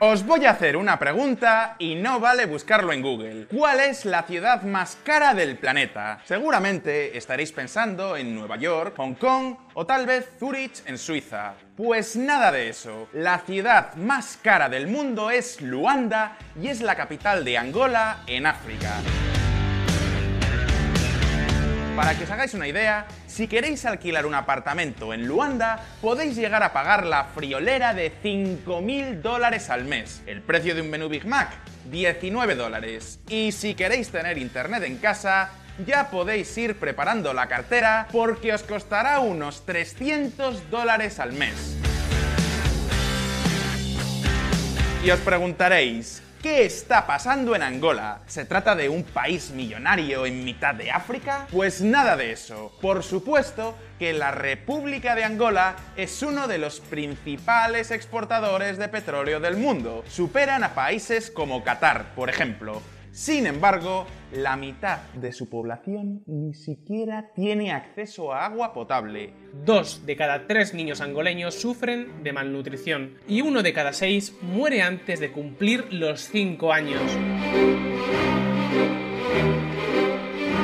Os voy a hacer una pregunta y no vale buscarlo en Google. ¿Cuál es la ciudad más cara del planeta? Seguramente estaréis pensando en Nueva York, Hong Kong o tal vez Zurich en Suiza. Pues nada de eso. La ciudad más cara del mundo es Luanda y es la capital de Angola en África. Para que os hagáis una idea, si queréis alquilar un apartamento en Luanda, podéis llegar a pagar la friolera de 5.000 dólares al mes. El precio de un menú Big Mac, 19 dólares. Y si queréis tener internet en casa, ya podéis ir preparando la cartera porque os costará unos 300 dólares al mes. Y os preguntaréis, ¿Qué está pasando en Angola? ¿Se trata de un país millonario en mitad de África? Pues nada de eso. Por supuesto que la República de Angola es uno de los principales exportadores de petróleo del mundo. Superan a países como Qatar, por ejemplo. Sin embargo, la mitad de su población ni siquiera tiene acceso a agua potable. Dos de cada tres niños angoleños sufren de malnutrición y uno de cada seis muere antes de cumplir los cinco años.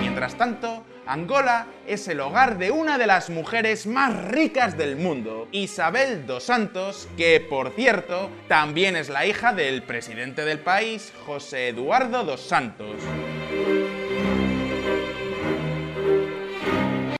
Mientras tanto, Angola es el hogar de una de las mujeres más ricas del mundo, Isabel dos Santos, que por cierto también es la hija del presidente del país, José Eduardo dos Santos.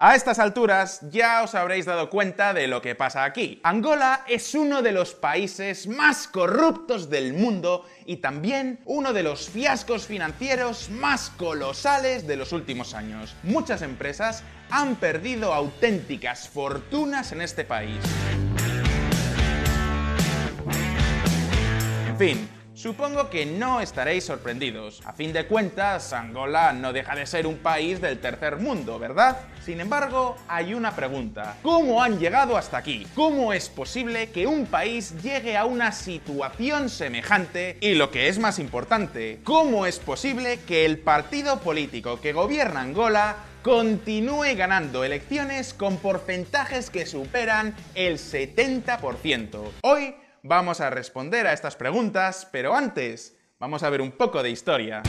A estas alturas ya os habréis dado cuenta de lo que pasa aquí. Angola es uno de los países más corruptos del mundo y también uno de los fiascos financieros más colosales de los últimos años. Muchas empresas han perdido auténticas fortunas en este país. En fin, Supongo que no estaréis sorprendidos. A fin de cuentas, Angola no deja de ser un país del tercer mundo, ¿verdad? Sin embargo, hay una pregunta. ¿Cómo han llegado hasta aquí? ¿Cómo es posible que un país llegue a una situación semejante? Y lo que es más importante, ¿cómo es posible que el partido político que gobierna Angola continúe ganando elecciones con porcentajes que superan el 70%? Hoy vamos a responder a estas preguntas, pero antes vamos a ver un poco de historia.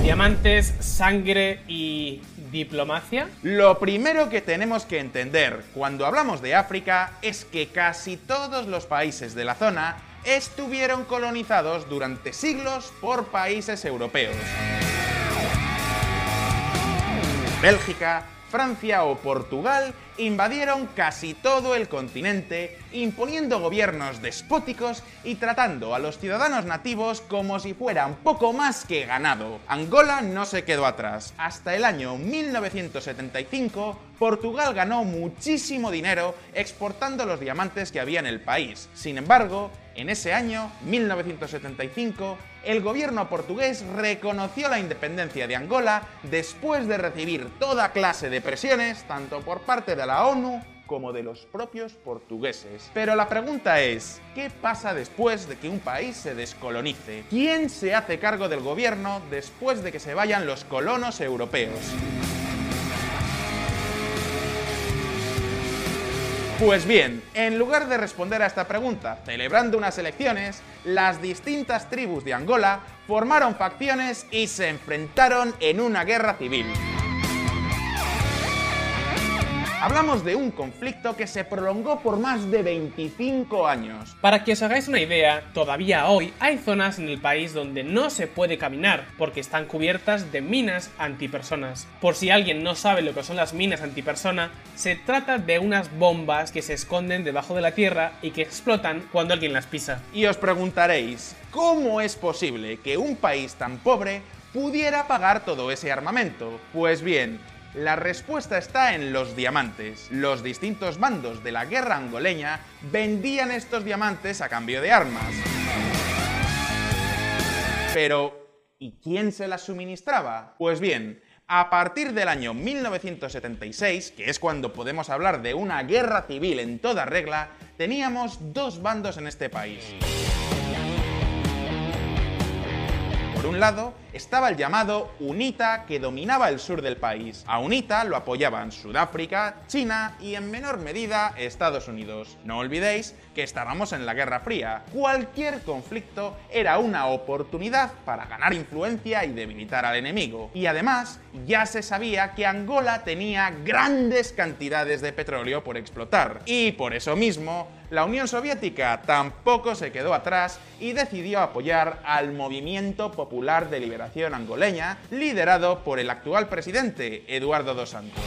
Diamantes, sangre y diplomacia. Lo primero que tenemos que entender cuando hablamos de África es que casi todos los países de la zona estuvieron colonizados durante siglos por países europeos. Bélgica, Francia o Portugal invadieron casi todo el continente, imponiendo gobiernos despóticos y tratando a los ciudadanos nativos como si fueran poco más que ganado. Angola no se quedó atrás. Hasta el año 1975, Portugal ganó muchísimo dinero exportando los diamantes que había en el país. Sin embargo, en ese año, 1975, el gobierno portugués reconoció la independencia de Angola después de recibir toda clase de presiones, tanto por parte de la ONU como de los propios portugueses. Pero la pregunta es, ¿qué pasa después de que un país se descolonice? ¿Quién se hace cargo del gobierno después de que se vayan los colonos europeos? Pues bien, en lugar de responder a esta pregunta celebrando unas elecciones, las distintas tribus de Angola formaron facciones y se enfrentaron en una guerra civil. Hablamos de un conflicto que se prolongó por más de 25 años. Para que os hagáis una idea, todavía hoy hay zonas en el país donde no se puede caminar porque están cubiertas de minas antipersonas. Por si alguien no sabe lo que son las minas antipersona, se trata de unas bombas que se esconden debajo de la tierra y que explotan cuando alguien las pisa. Y os preguntaréis, ¿cómo es posible que un país tan pobre pudiera pagar todo ese armamento? Pues bien, la respuesta está en los diamantes. Los distintos bandos de la guerra angoleña vendían estos diamantes a cambio de armas. Pero, ¿y quién se las suministraba? Pues bien, a partir del año 1976, que es cuando podemos hablar de una guerra civil en toda regla, teníamos dos bandos en este país. Por un lado, estaba el llamado UNITA que dominaba el sur del país. A UNITA lo apoyaban Sudáfrica, China y en menor medida Estados Unidos. No olvidéis que estábamos en la Guerra Fría. Cualquier conflicto era una oportunidad para ganar influencia y debilitar al enemigo. Y además, ya se sabía que Angola tenía grandes cantidades de petróleo por explotar. Y por eso mismo, la Unión Soviética tampoco se quedó atrás y decidió apoyar al Movimiento Popular de Liberación Angoleña, liderado por el actual presidente, Eduardo dos Santos.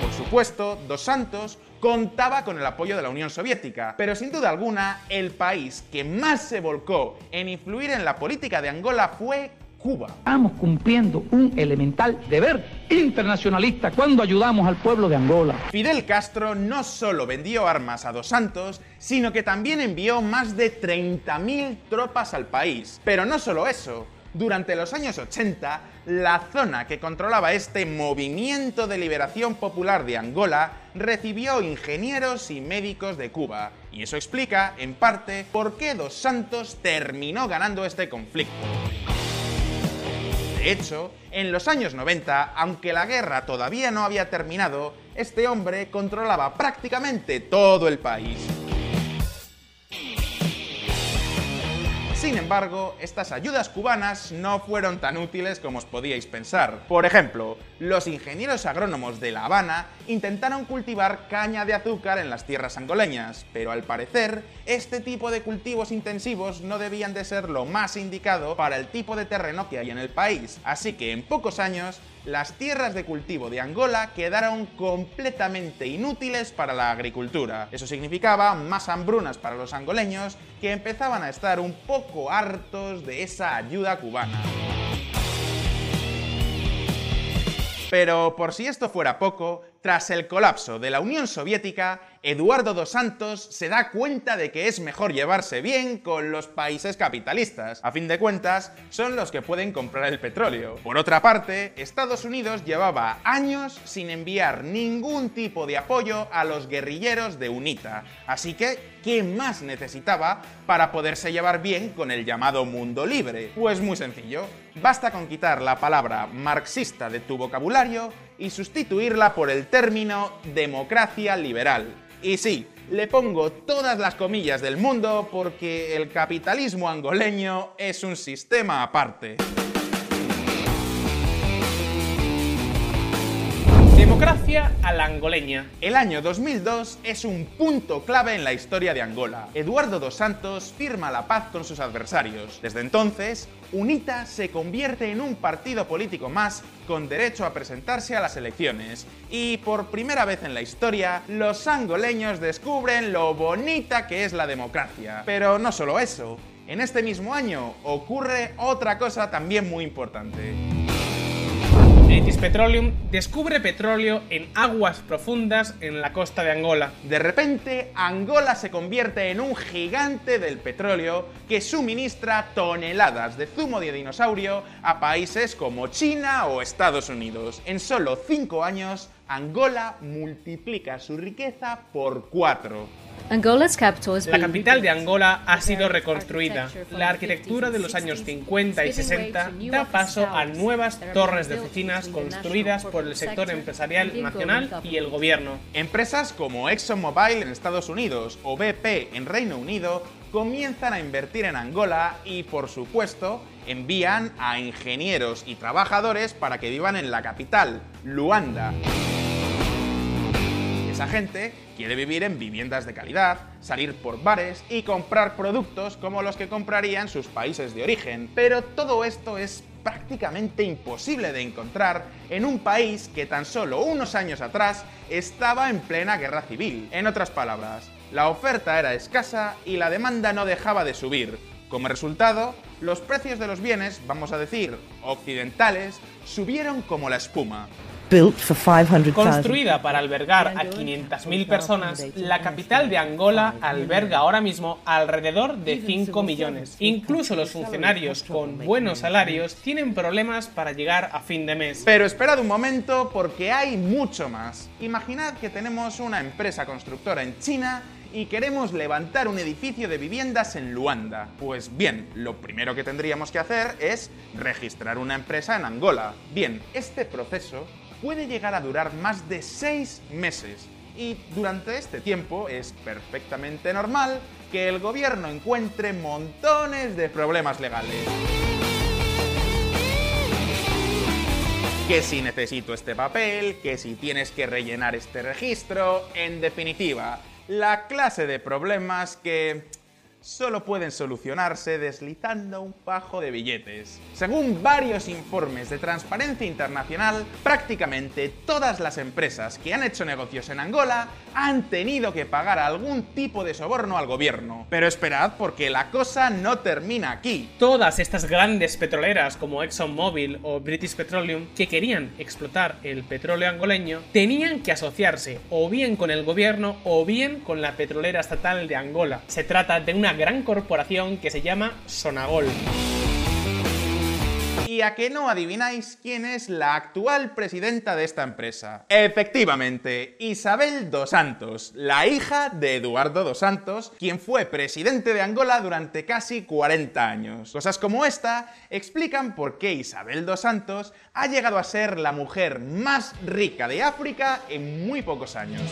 Por supuesto, dos Santos contaba con el apoyo de la Unión Soviética, pero sin duda alguna el país que más se volcó en influir en la política de Angola fue Cuba. Estamos cumpliendo un elemental deber internacionalista cuando ayudamos al pueblo de Angola. Fidel Castro no solo vendió armas a Dos Santos, sino que también envió más de 30.000 tropas al país. Pero no solo eso, durante los años 80, la zona que controlaba este movimiento de liberación popular de Angola recibió ingenieros y médicos de Cuba. Y eso explica, en parte, por qué Dos Santos terminó ganando este conflicto. De hecho, en los años 90, aunque la guerra todavía no había terminado, este hombre controlaba prácticamente todo el país. Sin embargo, estas ayudas cubanas no fueron tan útiles como os podíais pensar. Por ejemplo, los ingenieros agrónomos de La Habana intentaron cultivar caña de azúcar en las tierras angoleñas, pero al parecer, este tipo de cultivos intensivos no debían de ser lo más indicado para el tipo de terreno que hay en el país, así que en pocos años las tierras de cultivo de Angola quedaron completamente inútiles para la agricultura. Eso significaba más hambrunas para los angoleños que empezaban a estar un poco hartos de esa ayuda cubana. Pero por si esto fuera poco, tras el colapso de la Unión Soviética, Eduardo dos Santos se da cuenta de que es mejor llevarse bien con los países capitalistas. A fin de cuentas, son los que pueden comprar el petróleo. Por otra parte, Estados Unidos llevaba años sin enviar ningún tipo de apoyo a los guerrilleros de UNITA. Así que, ¿qué más necesitaba para poderse llevar bien con el llamado mundo libre? Pues muy sencillo. Basta con quitar la palabra marxista de tu vocabulario y sustituirla por el término democracia liberal. Y sí, le pongo todas las comillas del mundo porque el capitalismo angoleño es un sistema aparte. Democracia a la angoleña. El año 2002 es un punto clave en la historia de Angola. Eduardo dos Santos firma la paz con sus adversarios. Desde entonces, UNITA se convierte en un partido político más con derecho a presentarse a las elecciones. Y por primera vez en la historia, los angoleños descubren lo bonita que es la democracia. Pero no solo eso, en este mismo año ocurre otra cosa también muy importante. British Petroleum descubre petróleo en aguas profundas en la costa de Angola. De repente, Angola se convierte en un gigante del petróleo que suministra toneladas de zumo de dinosaurio a países como China o Estados Unidos. En solo 5 años, Angola multiplica su riqueza por 4. La capital de Angola ha sido reconstruida. La arquitectura de los años 50 y 60 da paso a nuevas torres de oficinas construidas por el sector empresarial nacional y el gobierno. Empresas como ExxonMobil en Estados Unidos o BP en Reino Unido comienzan a invertir en Angola y, por supuesto, envían a ingenieros y trabajadores para que vivan en la capital, Luanda. Esa gente quiere vivir en viviendas de calidad, salir por bares y comprar productos como los que compraría en sus países de origen. Pero todo esto es prácticamente imposible de encontrar en un país que tan solo unos años atrás estaba en plena guerra civil. En otras palabras, la oferta era escasa y la demanda no dejaba de subir. Como resultado, los precios de los bienes, vamos a decir, occidentales, subieron como la espuma. Construida para albergar a 500.000 personas, la capital de Angola alberga ahora mismo alrededor de 5 millones. Incluso los funcionarios con buenos salarios tienen problemas para llegar a fin de mes. Pero esperad un momento porque hay mucho más. Imaginad que tenemos una empresa constructora en China y queremos levantar un edificio de viviendas en Luanda. Pues bien, lo primero que tendríamos que hacer es registrar una empresa en Angola. Bien, este proceso puede llegar a durar más de seis meses y durante este tiempo es perfectamente normal que el gobierno encuentre montones de problemas legales. Que si necesito este papel, que si tienes que rellenar este registro, en definitiva, la clase de problemas que solo pueden solucionarse deslizando un fajo de billetes. Según varios informes de Transparencia Internacional, prácticamente todas las empresas que han hecho negocios en Angola han tenido que pagar algún tipo de soborno al gobierno. Pero esperad porque la cosa no termina aquí. Todas estas grandes petroleras como ExxonMobil o British Petroleum que querían explotar el petróleo angoleño tenían que asociarse o bien con el gobierno o bien con la petrolera estatal de Angola. Se trata de una gran corporación que se llama Sonagol. ¿Y a que no adivináis quién es la actual presidenta de esta empresa? Efectivamente, Isabel dos Santos, la hija de Eduardo dos Santos, quien fue presidente de Angola durante casi 40 años. Cosas como esta explican por qué Isabel dos Santos ha llegado a ser la mujer más rica de África en muy pocos años.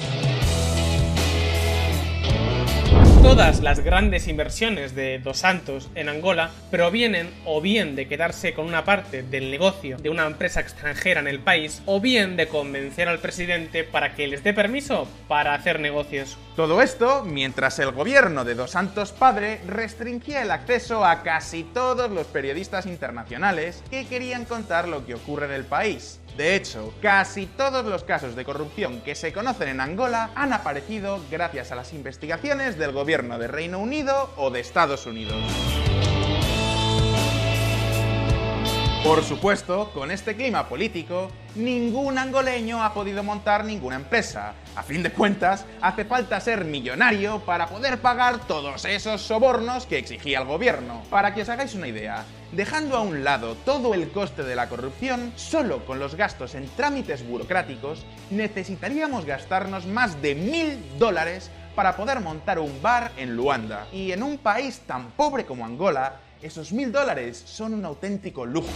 Todas las grandes inversiones de Dos Santos en Angola provienen o bien de quedarse con una parte del negocio de una empresa extranjera en el país o bien de convencer al presidente para que les dé permiso para hacer negocios. Todo esto mientras el gobierno de Dos Santos padre restringía el acceso a casi todos los periodistas internacionales que querían contar lo que ocurre en el país. De hecho, casi todos los casos de corrupción que se conocen en Angola han aparecido gracias a las investigaciones del gobierno de Reino Unido o de Estados Unidos. Por supuesto, con este clima político, ningún angoleño ha podido montar ninguna empresa. A fin de cuentas, hace falta ser millonario para poder pagar todos esos sobornos que exigía el gobierno. Para que os hagáis una idea, dejando a un lado todo el coste de la corrupción, solo con los gastos en trámites burocráticos, necesitaríamos gastarnos más de mil dólares para poder montar un bar en Luanda. Y en un país tan pobre como Angola, esos mil dólares son un auténtico lujo.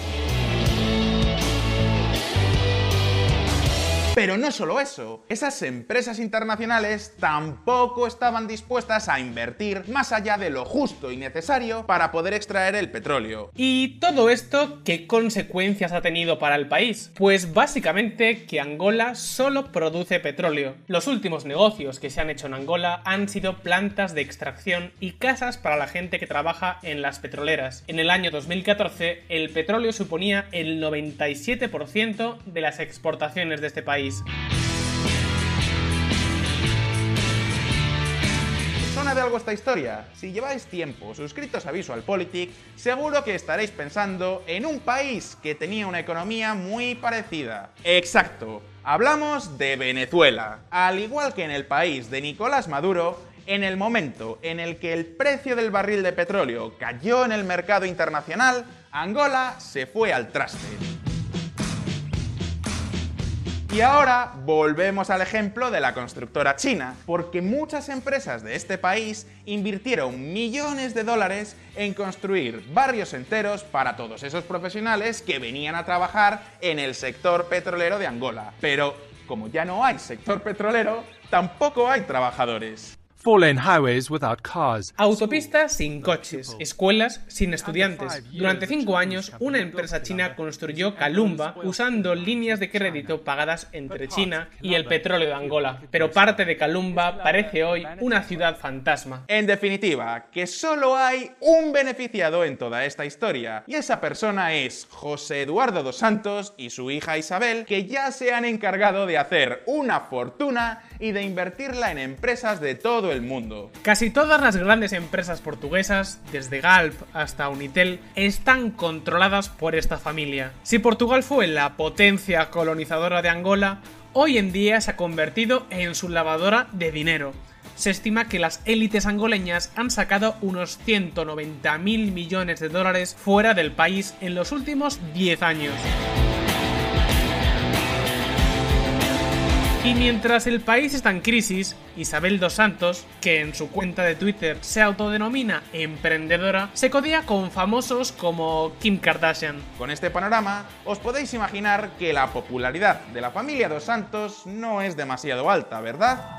Pero no solo eso, esas empresas internacionales tampoco estaban dispuestas a invertir más allá de lo justo y necesario para poder extraer el petróleo. ¿Y todo esto qué consecuencias ha tenido para el país? Pues básicamente que Angola solo produce petróleo. Los últimos negocios que se han hecho en Angola han sido plantas de extracción y casas para la gente que trabaja en las petroleras. En el año 2014 el petróleo suponía el 97% de las exportaciones de este país. ¿Suena de algo esta historia? Si lleváis tiempo suscritos a VisualPolitik, seguro que estaréis pensando en un país que tenía una economía muy parecida. Exacto, hablamos de Venezuela. Al igual que en el país de Nicolás Maduro, en el momento en el que el precio del barril de petróleo cayó en el mercado internacional, Angola se fue al traste. Y ahora volvemos al ejemplo de la constructora china, porque muchas empresas de este país invirtieron millones de dólares en construir barrios enteros para todos esos profesionales que venían a trabajar en el sector petrolero de Angola. Pero como ya no hay sector petrolero, tampoco hay trabajadores. Autopistas sin coches, escuelas sin estudiantes. Durante cinco años, una empresa china construyó Calumba usando líneas de crédito pagadas entre China y el petróleo de Angola. Pero parte de Calumba parece hoy una ciudad fantasma. En definitiva, que solo hay un beneficiado en toda esta historia, y esa persona es José Eduardo dos Santos y su hija Isabel, que ya se han encargado de hacer una fortuna y de invertirla en empresas de todo el mundo. Casi todas las grandes empresas portuguesas, desde Galp hasta Unitel, están controladas por esta familia. Si Portugal fue la potencia colonizadora de Angola, hoy en día se ha convertido en su lavadora de dinero. Se estima que las élites angoleñas han sacado unos 190 mil millones de dólares fuera del país en los últimos 10 años. Y mientras el país está en crisis, Isabel dos Santos, que en su cuenta de Twitter se autodenomina emprendedora, se codea con famosos como Kim Kardashian. Con este panorama, os podéis imaginar que la popularidad de la familia dos Santos no es demasiado alta, ¿verdad?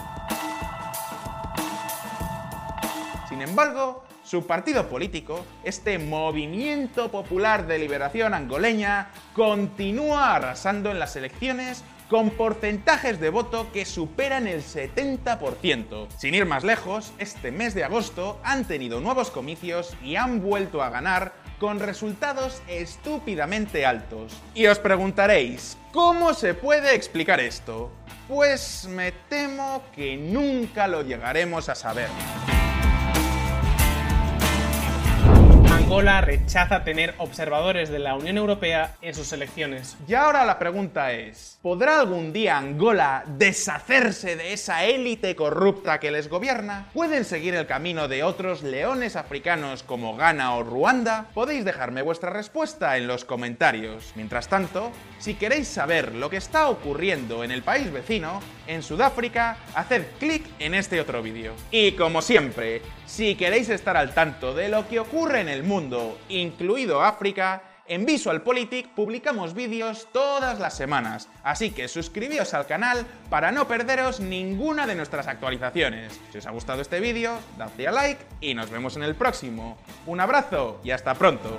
Sin embargo, su partido político, este Movimiento Popular de Liberación Angoleña, continúa arrasando en las elecciones con porcentajes de voto que superan el 70%. Sin ir más lejos, este mes de agosto han tenido nuevos comicios y han vuelto a ganar con resultados estúpidamente altos. Y os preguntaréis, ¿cómo se puede explicar esto? Pues me temo que nunca lo llegaremos a saber. Angola rechaza tener observadores de la Unión Europea en sus elecciones. Y ahora la pregunta es, ¿podrá algún día Angola deshacerse de esa élite corrupta que les gobierna? ¿Pueden seguir el camino de otros leones africanos como Ghana o Ruanda? Podéis dejarme vuestra respuesta en los comentarios. Mientras tanto, si queréis saber lo que está ocurriendo en el país vecino, en Sudáfrica, haced clic en este otro vídeo. Y como siempre, si queréis estar al tanto de lo que ocurre en el incluido África, en VisualPolitik publicamos vídeos todas las semanas, así que suscribíos al canal para no perderos ninguna de nuestras actualizaciones. Si os ha gustado este vídeo, dadle a like y nos vemos en el próximo. Un abrazo y hasta pronto.